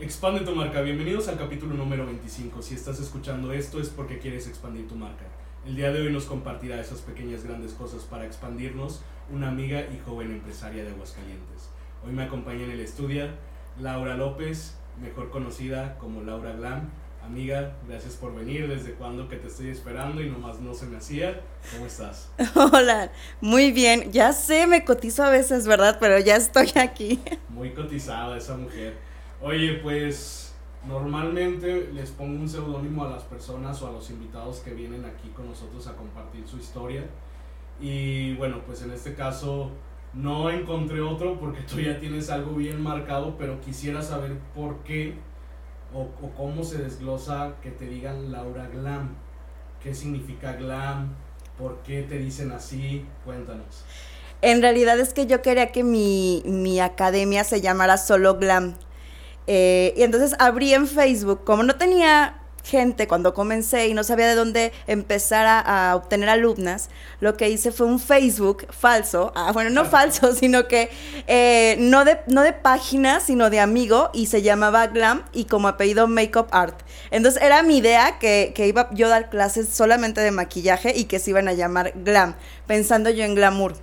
Expande tu marca. Bienvenidos al capítulo número 25. Si estás escuchando esto es porque quieres expandir tu marca. El día de hoy nos compartirá esas pequeñas grandes cosas para expandirnos una amiga y joven empresaria de Aguascalientes. Hoy me acompaña en el estudio Laura López, mejor conocida como Laura Glam. Amiga, gracias por venir. ¿Desde cuando que te estoy esperando y nomás no se me hacía? ¿Cómo estás? Hola, muy bien. Ya sé, me cotizo a veces, ¿verdad? Pero ya estoy aquí. Muy cotizada esa mujer. Oye, pues normalmente les pongo un seudónimo a las personas o a los invitados que vienen aquí con nosotros a compartir su historia. Y bueno, pues en este caso no encontré otro porque tú ya tienes algo bien marcado, pero quisiera saber por qué o, cómo se desglosa que te digan Laura Glam. ¿Qué significa glam? ¿Por qué te dicen así? Cuéntanos. En realidad es que yo quería que mi, mi academia se llamara solo glam. Eh, y entonces abrí en Facebook, como no tenía gente cuando comencé y no sabía de dónde empezar a, obtener alumnas, lo que hice fue un Facebook falso, ah, bueno, no falso, sino que eh, no, de, no de página, sino de amigo, y se llamaba Glam y como apellido Makeup Art. Entonces era mi idea que, que iba yo a dar clases solamente de maquillaje y que se iban a llamar Glam, pensando yo en glamour.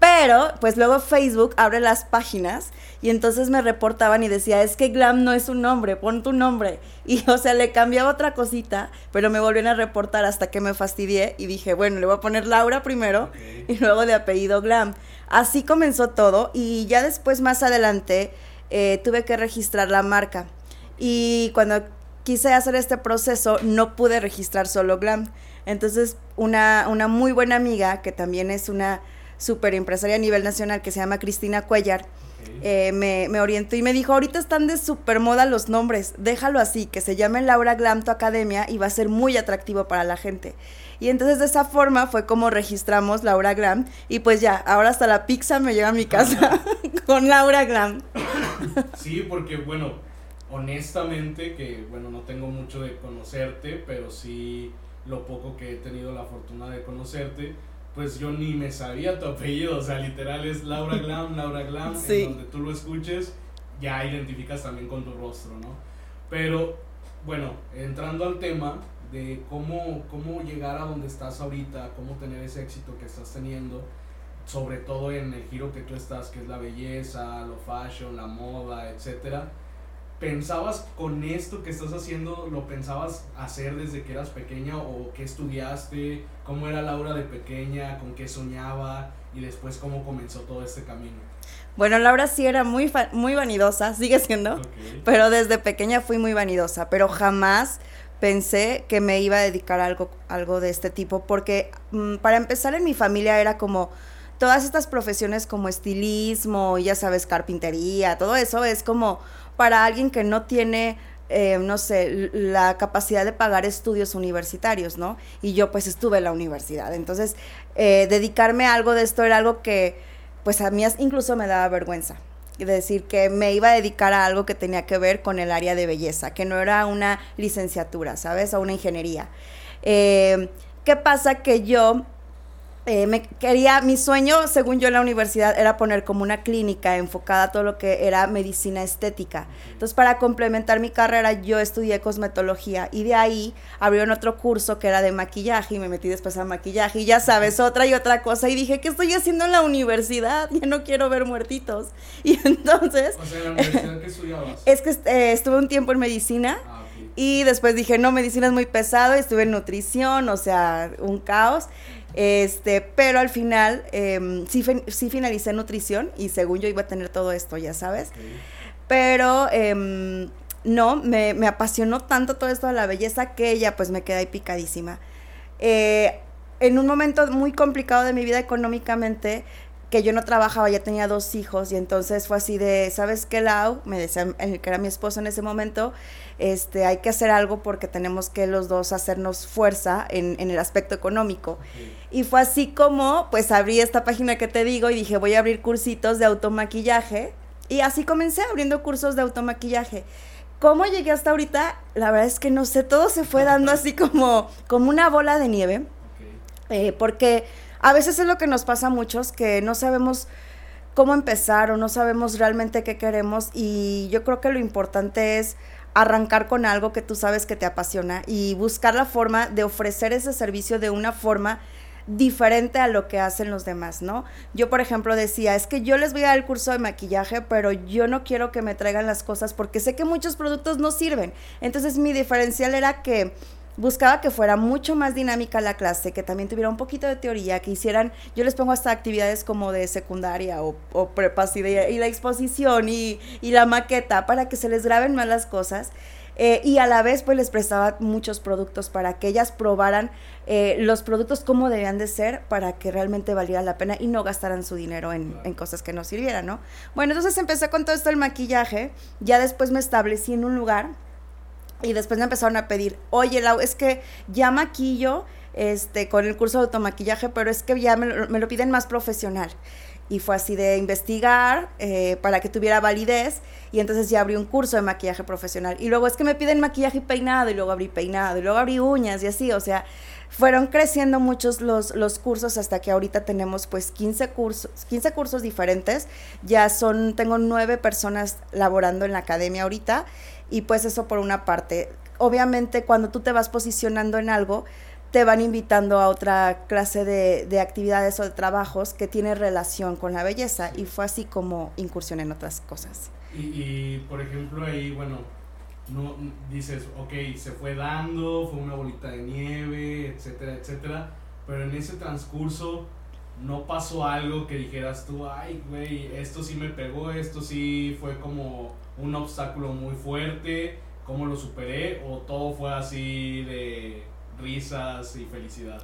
Pero, pues luego Facebook abre las páginas y entonces me reportaban y decía, es que Glam no es un nombre, pon tu nombre. Y, o sea, le cambiaba otra cosita, pero me volvieron a reportar hasta que me fastidié y dije, bueno, le voy a poner Laura primero y luego de apellido Glam. Así comenzó todo y ya después, más adelante, eh, tuve que registrar la marca. Y cuando quise hacer este proceso, no pude registrar solo Glam. Entonces, una, una muy buena amiga, que también es una super empresaria a nivel nacional que se llama Cristina Cuellar, eh, me, orientó y me dijo, ahorita están de super moda los nombres, déjalo así, que se llame Laura Glam tu academia y va a ser muy atractivo para la gente. Y entonces de esa forma fue como registramos Laura Glam y pues ya, ahora hasta la pizza me llega a mi casa con Laura Glam. Sí, porque bueno, honestamente que bueno, no tengo mucho de conocerte, pero sí lo poco que he tenido la fortuna de conocerte, pues yo ni me sabía tu apellido, o sea, literal es Laura Glam, Laura Glam, en donde tú lo escuches, ya identificas también con tu rostro, ¿no? Pero, bueno, entrando al tema de cómo, cómo llegar a donde estás ahorita, cómo tener ese éxito que estás teniendo, sobre todo en el giro que tú estás, que es la belleza, lo fashion, la moda, etcétera ¿Pensabas con esto que estás haciendo, lo pensabas hacer desde que eras pequeña o qué estudiaste? ¿Cómo era Laura de pequeña? ¿Con qué soñaba? Y después cómo comenzó todo este camino. Bueno, Laura sí era muy, muy vanidosa, sigue siendo, pero desde pequeña fui muy vanidosa, pero jamás pensé que me iba a dedicar a algo, algo de este tipo, porque mm, para empezar en mi familia era como todas estas profesiones como estilismo, ya sabes, carpintería, todo eso es como para alguien que no tiene, eh, no sé, la capacidad de pagar estudios universitarios, ¿no? Y yo pues estuve en la universidad. Entonces, eh, dedicarme a algo de esto era algo que pues a mí incluso me daba vergüenza. De decir que me iba a dedicar a algo que tenía que ver con el área de belleza, que no era una licenciatura, ¿sabes? O una ingeniería. Eh, ¿Qué pasa? Que yo eh, me quería, mi sueño, según yo en la universidad, era poner como una clínica enfocada a todo lo que era medicina estética. Entonces, para complementar mi carrera, yo estudié cosmetología y de ahí abrieron otro curso que era de maquillaje y me metí después a maquillaje y ya sabes, otra y otra cosa. Y dije, ¿qué estoy haciendo en la universidad? Ya no quiero ver muertitos. Y entonces... O sea, ¿en la universidad qué estudiabas? Es que eh, estuve un tiempo en medicina. Ah, y después dije, no, medicina es muy pesado, estuve en nutrición, o sea, un caos. Este, pero al final em, sí, sí finalicé nutrición y según yo iba a tener todo esto, ya sabes. Pero em, no, me, me, apasionó tanto todo esto de la belleza que ella pues me quedé ahí picadísima. Eh, en un momento muy complicado de mi vida económicamente, que yo no trabajaba, ya tenía dos hijos y entonces fue así de, ¿sabes qué, Lau? Me decía, que era mi esposo en ese momento, este, hay que hacer algo porque tenemos que los dos hacernos fuerza en, en el aspecto económico. Y fue así como, pues abrí esta página que te digo y dije, voy a abrir cursitos de automaquillaje. Y así comencé abriendo cursos de automaquillaje. ¿Cómo llegué hasta ahorita? La verdad es que no sé, todo se fue dando así como, como una bola de nieve. Eh, porque a veces es lo que nos pasa a muchos, que no sabemos cómo empezar o no sabemos realmente qué queremos y yo creo que lo importante es arrancar con algo que tú sabes que te apasiona y buscar la forma de ofrecer ese servicio de una forma diferente a lo que hacen los demás, ¿no? Yo, por ejemplo, decía, es que yo les voy a dar el curso de maquillaje, pero yo no quiero que me traigan las cosas porque sé que muchos productos no sirven. Entonces, mi diferencial era que buscaba que fuera mucho más dinámica la clase, que también tuviera un poquito de teoría, que hicieran, yo les pongo hasta actividades como de secundaria o, o prepas y, y, la exposición y, y, la maqueta para que se les graben más las cosas. Eh, y a la vez pues les prestaba muchos productos para que ellas probaran eh, los productos como debían de ser para que realmente valiera la pena y no gastaran su dinero en, en, cosas que no sirvieran, ¿no? Bueno, entonces empecé con todo esto el maquillaje, ya después me establecí en un lugar y después me empezaron a pedir, oye, Lau, es que ya maquillo este, con el curso de automaquillaje, pero es que ya me lo, me lo piden más profesional. Y fue así de investigar eh, para que tuviera validez. Y entonces ya abrí un curso de maquillaje profesional. Y luego es que me piden maquillaje y peinado. Y luego abrí peinado. Y luego abrí uñas y así. O sea, fueron creciendo muchos los, los cursos hasta que ahorita tenemos pues 15 cursos, 15 cursos diferentes. Ya son, tengo nueve personas laborando en la academia ahorita. Y pues eso por una parte. Obviamente cuando tú te vas posicionando en algo, te van invitando a otra clase de, de, actividades o de trabajos que tiene relación con la belleza y fue así como incursión en otras cosas. Y, y, por ejemplo ahí, bueno, no dices, ok, se fue dando, fue una bolita de nieve, etcétera, etcétera, pero en ese transcurso no pasó algo que dijeras tú, ay, güey, esto sí me pegó, esto sí fue como un obstáculo muy fuerte, ¿cómo lo superé? O todo fue así de risas y felicidad.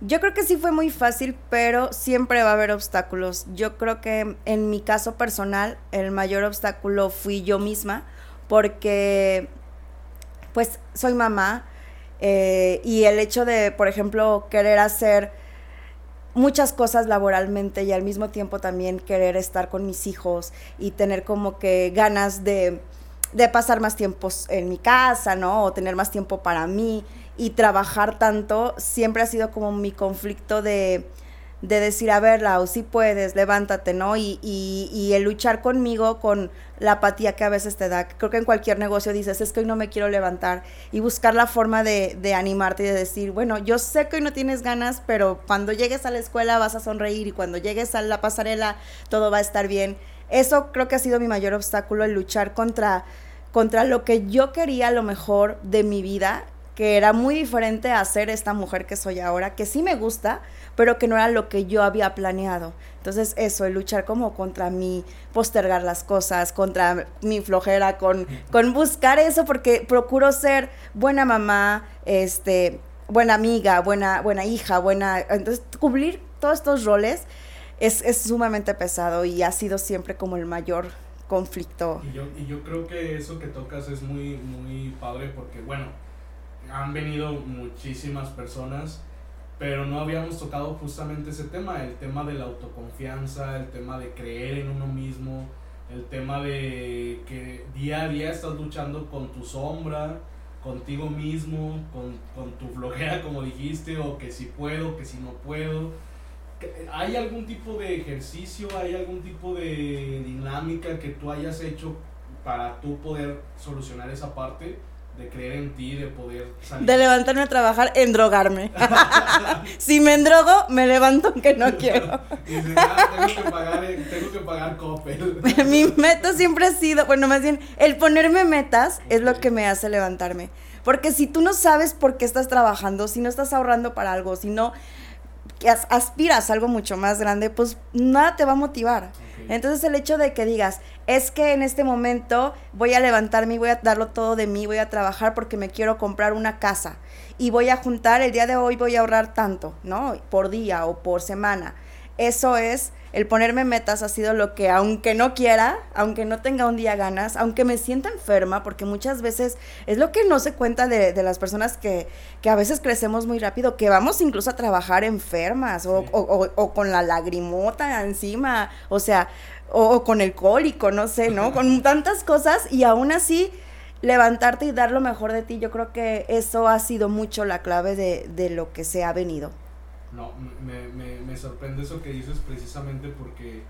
Yo creo que sí fue muy fácil, pero siempre va a haber obstáculos. Yo creo que en mi caso personal, el mayor obstáculo fui yo misma, porque pues soy mamá eh, y el hecho de, por ejemplo, querer hacer muchas cosas laboralmente y al mismo tiempo también querer estar con mis hijos y tener como que ganas de, de pasar más tiempo en mi casa, ¿no? O tener más tiempo para mí y trabajar tanto siempre ha sido como mi conflicto de, de decir, a ver, Lau, si puedes, levántate, ¿no? Y, y, y, el luchar conmigo con la apatía que a veces te da. Creo que en cualquier negocio dices, es que hoy no me quiero levantar. Y buscar la forma de, de animarte y de decir, bueno, yo sé que hoy no tienes ganas, pero cuando llegues a la escuela vas a sonreír y cuando llegues a la pasarela todo va a estar bien. Eso creo que ha sido mi mayor obstáculo, el luchar contra, contra lo que yo quería, lo mejor de mi vida que era muy diferente a ser esta mujer que soy ahora, que sí me gusta, pero que no era lo que yo había planeado. Entonces eso, el luchar como contra mí, postergar las cosas, contra mi flojera, con, con buscar eso, porque procuro ser buena mamá, este, buena amiga, buena, buena hija, buena... Entonces, cubrir todos estos roles es, es sumamente pesado y ha sido siempre como el mayor conflicto. Y yo, y yo creo que eso que tocas es muy, muy padre porque, bueno, han venido muchísimas personas, pero no habíamos tocado justamente ese tema, el tema de la autoconfianza, el tema de creer en uno mismo, el tema de que día a día estás luchando con tu sombra, contigo mismo, con, con tu flojera, como dijiste, o que si puedo, que si no puedo. ¿Hay algún tipo de ejercicio, hay algún tipo de dinámica que tú hayas hecho para tú poder solucionar esa parte? De creer en ti, de poder salir. De levantarme a trabajar en drogarme. si me endrogo, me levanto aunque no quiero. Dice, ah, tengo que pagar, eh, tengo que pagar Coppel. Mi meta siempre ha sido, bueno, más bien, el ponerme metas okay. es lo que me hace levantarme. Porque si tú no sabes por qué estás trabajando, si no estás ahorrando para algo, si no aspiras a algo mucho más grande, pues nada te va a motivar. Okay. Entonces el hecho de que digas, es que en este momento voy a levantarme y voy a darlo todo de mí, voy a trabajar porque me quiero comprar una casa y voy a juntar, el día de hoy voy a ahorrar tanto, ¿no? Por día o por semana. Eso es, el ponerme metas ha sido lo que, aunque no quiera, aunque no tenga un día ganas, aunque me sienta enferma, porque muchas veces es lo que no se cuenta de, de las personas que, que, a veces crecemos muy rápido, que vamos incluso a trabajar enfermas o, sí. o, o, o con la lagrimota encima, o sea, o, con el cólico, no sé, ¿no? Con tantas cosas y aún así levantarte y dar lo mejor de ti, yo creo que eso ha sido mucho la clave de, de lo que se ha venido. No, me, me, me, sorprende eso que dices precisamente porque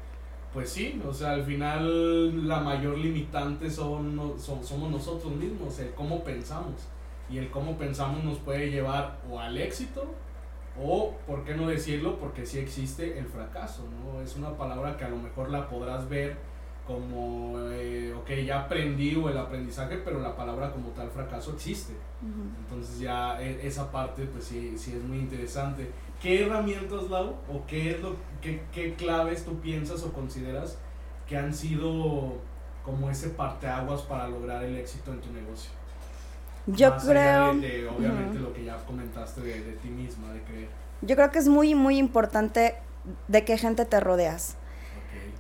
pues sí, o sea, al final la mayor limitante son, son, somos nosotros mismos, el cómo pensamos. Y el cómo pensamos nos puede llevar o al éxito o, ¿por qué no decirlo? Porque sí existe el fracaso, ¿no? Es una palabra que a lo mejor la podrás ver como, eh, ok, ya aprendí o el aprendizaje, pero la palabra como tal fracaso existe. Entonces ya e, esa parte pues sí, sí es muy interesante. ¿Qué herramientas, Lau, o qué, es lo, qué, qué claves tú piensas o consideras que han sido como ese parteaguas para lograr el éxito en tu negocio? Yo creo... obviamente lo que ya comentaste de, de ti misma, de creer. Yo creo que es muy, muy importante de qué gente te rodeas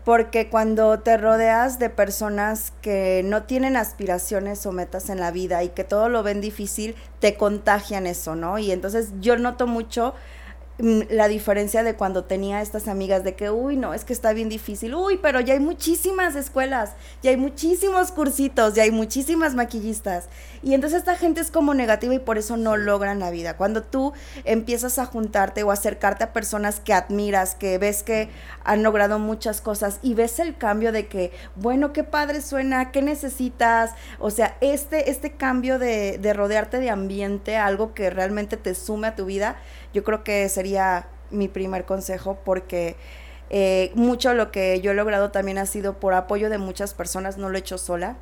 porque cuando te rodeas de personas que no tienen aspiraciones o metas en la vida y que todo lo ven difícil, te contagian eso, ¿no? Y entonces yo noto mucho la diferencia de cuando tenía estas amigas de que, uy, no, es que está bien difícil, uy, pero ya hay muchísimas escuelas, ya hay muchísimos cursitos, ya hay muchísimas maquillistas. Y entonces esta gente es como negativa y por eso no logran la vida. Cuando tú empiezas a juntarte o acercarte a personas que admiras, que ves que han logrado muchas cosas y ves el cambio de que, bueno, qué padre suena, qué necesitas, o sea, este, este cambio de, de rodearte de ambiente, algo que realmente te sume a tu vida, yo creo que sería mi primer consejo porque eh, mucho lo que yo he logrado también ha sido por apoyo de muchas personas, no lo he hecho sola.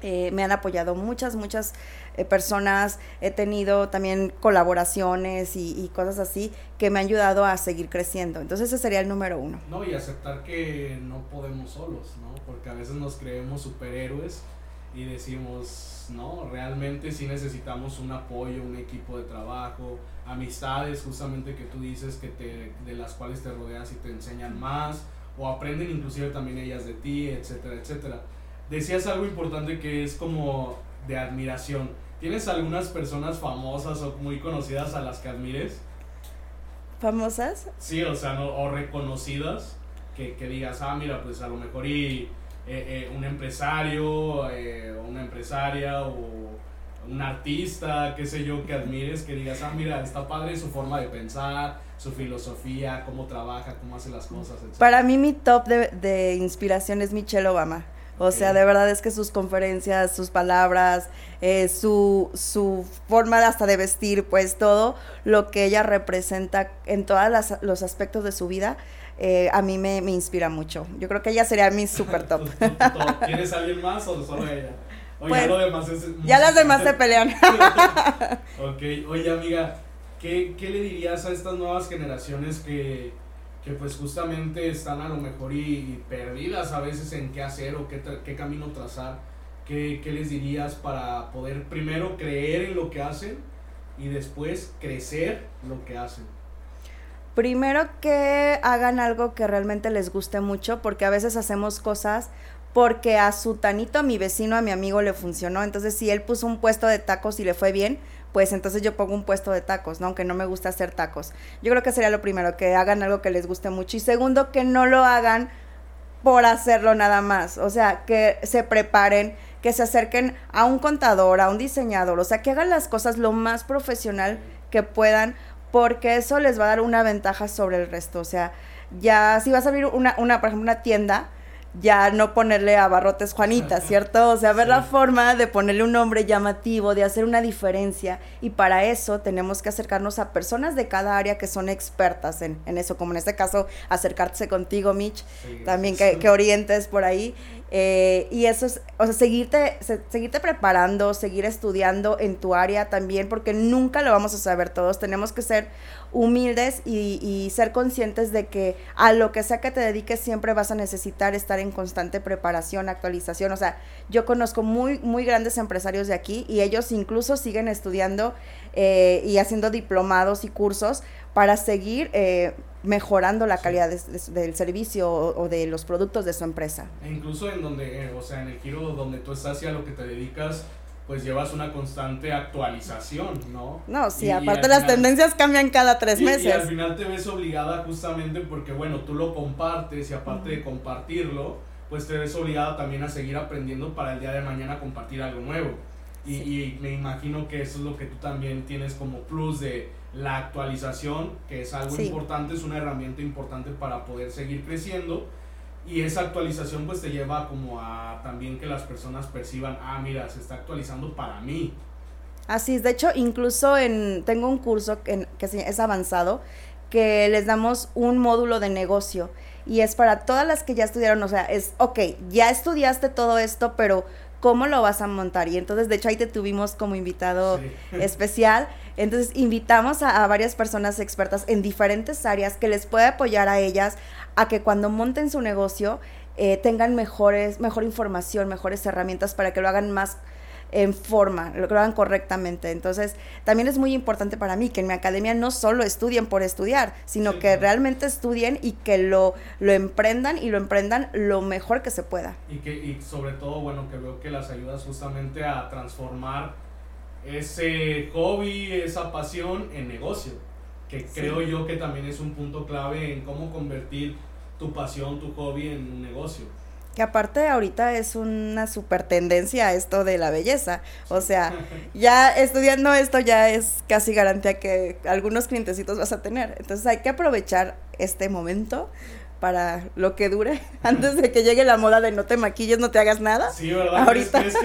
Eh, me han apoyado muchas, muchas eh, personas, he tenido también colaboraciones y, cosas así que me han ayudado a seguir creciendo. Entonces ese sería el número uno. No, y aceptar que no podemos solos, ¿no? Porque a veces nos creemos superhéroes y decimos, no, realmente sí necesitamos un apoyo, un equipo de trabajo, amistades justamente que tú dices que te, de las cuales te rodeas y te enseñan más o aprenden inclusive también ellas de ti, etcétera, etcétera. Decías algo importante que es como de admiración. ¿Tienes algunas personas famosas o muy conocidas a las que admires? ¿Famosas? Sí, o sea, no, o reconocidas, que, que digas, ah, mira, pues a lo mejor y eh, eh, un empresario, eh, una empresaria o un artista, qué sé yo, que admires, que digas, ah, mira, está padre su forma de pensar, su filosofía, cómo trabaja, cómo hace las cosas, etc. Para mí mi top de, de inspiración es Michelle Obama. O sea, de verdad es que sus conferencias, sus palabras, su, su forma hasta de vestir, pues todo lo que ella representa en todos los aspectos de su vida, eh, a mí me, inspira mucho. Yo creo que ella sería mi super top. ¿Tienes alguien más o solo ella? O ya, lo demás es ya las demás se pelean. ok, oye amiga, ¿qué, ¿qué, le dirías a estas nuevas generaciones que, que pues justamente están a lo mejor y, perdidas a veces en qué hacer o qué, qué camino trazar? ¿Qué, ¿Qué les dirías para poder primero creer en lo que hacen y después crecer lo que hacen? Primero que hagan algo que realmente les guste mucho, porque a veces hacemos cosas porque a su tanito, a mi vecino, a mi amigo le funcionó. Entonces, si él puso un puesto de tacos y le fue bien, pues entonces yo pongo un puesto de tacos, ¿no? Aunque no me gusta hacer tacos. Yo creo que sería lo primero, que hagan algo que les guste mucho. Y segundo, que no lo hagan por hacerlo nada más. O sea, que se preparen, que se acerquen a un contador, a un diseñador. O sea, que hagan las cosas lo más profesional que puedan porque eso les va a dar una ventaja sobre el resto. O sea, ya si vas a abrir una, una por ejemplo, una tienda, ya no ponerle a barrotes Juanita, ¿cierto? O sea, ver la forma de ponerle un nombre llamativo, de hacer una diferencia. Y para eso tenemos que acercarnos a personas de cada área que son expertas en, en eso, como en este caso, acercarse contigo, Mitch, también que, que, orientes por ahí. Eh, y eso es, o sea, seguirte, seguirte preparando, seguir estudiando en tu área también, porque nunca lo vamos a saber todos. Tenemos que ser humildes y, y, ser conscientes de que a lo que sea que te dediques siempre vas a necesitar estar en constante preparación, actualización. O sea, yo conozco muy, muy grandes empresarios de aquí y ellos incluso siguen estudiando eh, y haciendo diplomados y cursos para seguir eh, mejorando la calidad del servicio o, de los productos de su empresa. E incluso en donde, eh, o sea, en el giro donde tú estás y a lo que te dedicas, pues llevas una constante actualización, ¿no? No, sí, aparte las tendencias cambian cada tres meses. Y al final te ves obligada justamente porque, bueno, tú lo compartes y aparte de compartirlo, pues te ves obligada también a seguir aprendiendo para el día de mañana compartir algo nuevo. Y, y me imagino que eso es lo que tú también tienes como plus de la actualización, que es algo importante, es una herramienta importante para poder seguir creciendo. y esa actualización pues te lleva como a también que las personas perciban, ah, mira, se está actualizando para mí. Así es, de hecho, incluso en, tengo un curso que, que es avanzado, que les damos un módulo de negocio. Y es para todas las que ya estudiaron, o sea, es, ok, ya estudiaste todo esto, pero ¿cómo lo vas a montar? Y entonces, de hecho, ahí te tuvimos como invitado especial. Entonces, invitamos a, a, varias personas expertas en diferentes áreas que les puede apoyar a ellas a que cuando monten su negocio eh, tengan mejores, mejor información, mejores herramientas para que lo hagan más en forma, lo hagan correctamente. Entonces, también es muy importante para mí que en mi academia no solo estudien por estudiar, sino que realmente estudien y que lo, lo emprendan y lo emprendan lo mejor que se pueda. Y que y sobre todo, bueno, que veo que las ayudas justamente a transformar ese hobby, esa pasión en negocio, que creo yo que también es un punto clave en cómo convertir tu pasión, tu hobby en un negocio. Que aparte ahorita es una super tendencia esto de la belleza. O sea, ya estudiando esto ya es casi garantía que algunos clientecitos vas a tener. Entonces hay que aprovechar este momento para lo que dure antes de que llegue la moda de no te maquilles, no te hagas nada. Sí, ¿verdad? Ahorita. ¿Crees,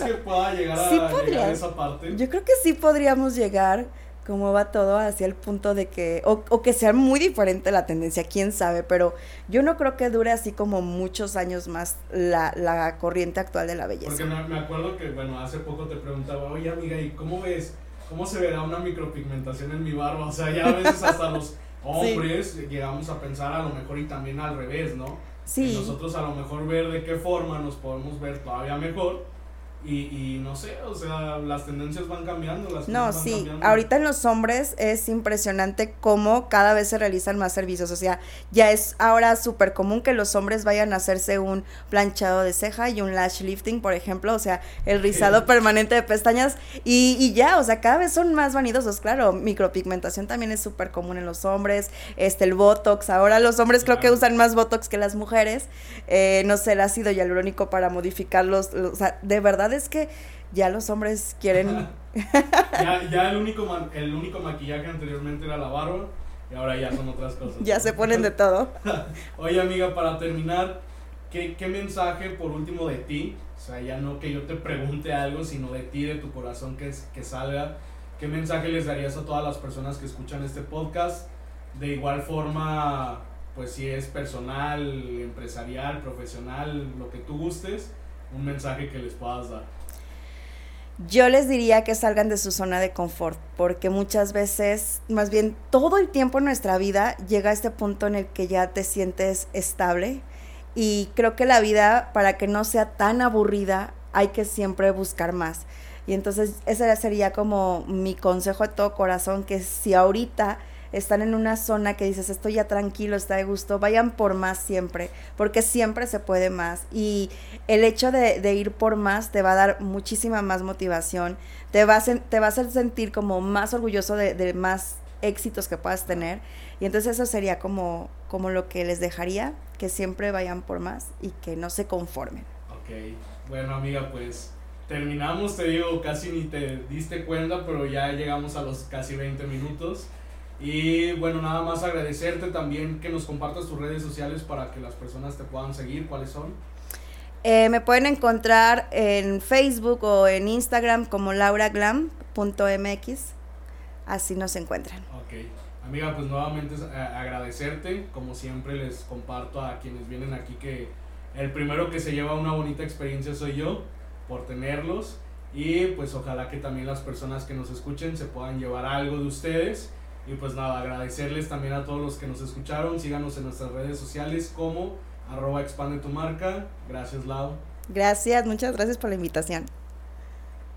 que, pueda llegar a, llegar a esa parte? Yo creo que sí podríamos llegar cómo va todo hacia el punto de que, o, que sea muy diferente la tendencia, quién sabe, pero yo no creo que dure así como muchos años más la, la corriente actual de la belleza. Porque me, acuerdo que, bueno, hace poco te preguntaba, oye amiga, ¿y cómo ves, cómo se verá una micropigmentación en mi barba? O sea, ya a veces hasta los hombres llegamos a pensar a lo mejor y también al revés, ¿no? Sí. nosotros a lo mejor ver de qué forma nos podemos ver todavía mejor y, y, no sé, o sea, las tendencias van cambiando. Las no, sí, ahorita en los hombres es impresionante cómo cada vez se realizan más servicios, o sea, ya es ahora súper común que los hombres vayan a hacerse un planchado de ceja y un lash lifting, por ejemplo, o sea, el rizado permanente de pestañas y, y, ya, o sea, cada vez son más vanidosos, claro, micropigmentación también es súper común en los hombres, este, el Botox, ahora los hombres creo que usan más Botox que las mujeres, eh, no sé, el ácido hialurónico para modificarlos, o sea, de verdad es que ya los hombres quieren... ya, ya el, único el único maquillaje anteriormente era la barba y ahora ya son otras cosas. ya se ponen de todo. Oye amiga, para terminar, ¿qué, ¿qué mensaje por último de ti? O sea, ya no que yo te pregunte algo, sino de ti, de tu corazón que, que salga. ¿Qué mensaje les darías a todas las personas que escuchan este podcast? De igual forma, pues si es personal, empresarial, profesional, lo que tú gustes un mensaje que les puedas dar? Yo les diría que salgan de su zona de confort, porque muchas veces, más bien todo el tiempo en nuestra vida llega a este punto en el que ya te sientes estable y creo que la vida, para que no sea tan aburrida, hay que siempre buscar más. Y entonces ese sería como mi consejo de todo corazón, que si ahorita están en una zona que dices, estoy ya tranquilo, está de gusto, vayan por más siempre, porque siempre se puede más. Y el hecho de, ir por más te va a dar muchísima más motivación, te va a, te a sentir como más orgulloso de, más éxitos que puedas tener. Y entonces eso sería como, como lo que les dejaría, que siempre vayan por más y que no se conformen. Ok, bueno amiga, pues terminamos, te digo, casi ni te diste cuenta, pero ya llegamos a los casi 20 minutos. Y bueno, nada más agradecerte también que nos compartas tus redes sociales para que las personas te puedan seguir. ¿Cuáles son? Eh, me pueden encontrar en Facebook o en Instagram como lauraglam.mx. Así nos encuentran. Ok. Amiga, pues nuevamente eh, agradecerte. Como siempre les comparto a quienes vienen aquí que el primero que se lleva una bonita experiencia soy yo por tenerlos. Y pues ojalá que también las personas que nos escuchen se puedan llevar algo de ustedes y pues nada, agradecerles también a todos los que nos escucharon. Síganos en nuestras redes sociales como arroba expande tu marca. Gracias, Lau. Gracias, muchas gracias por la invitación.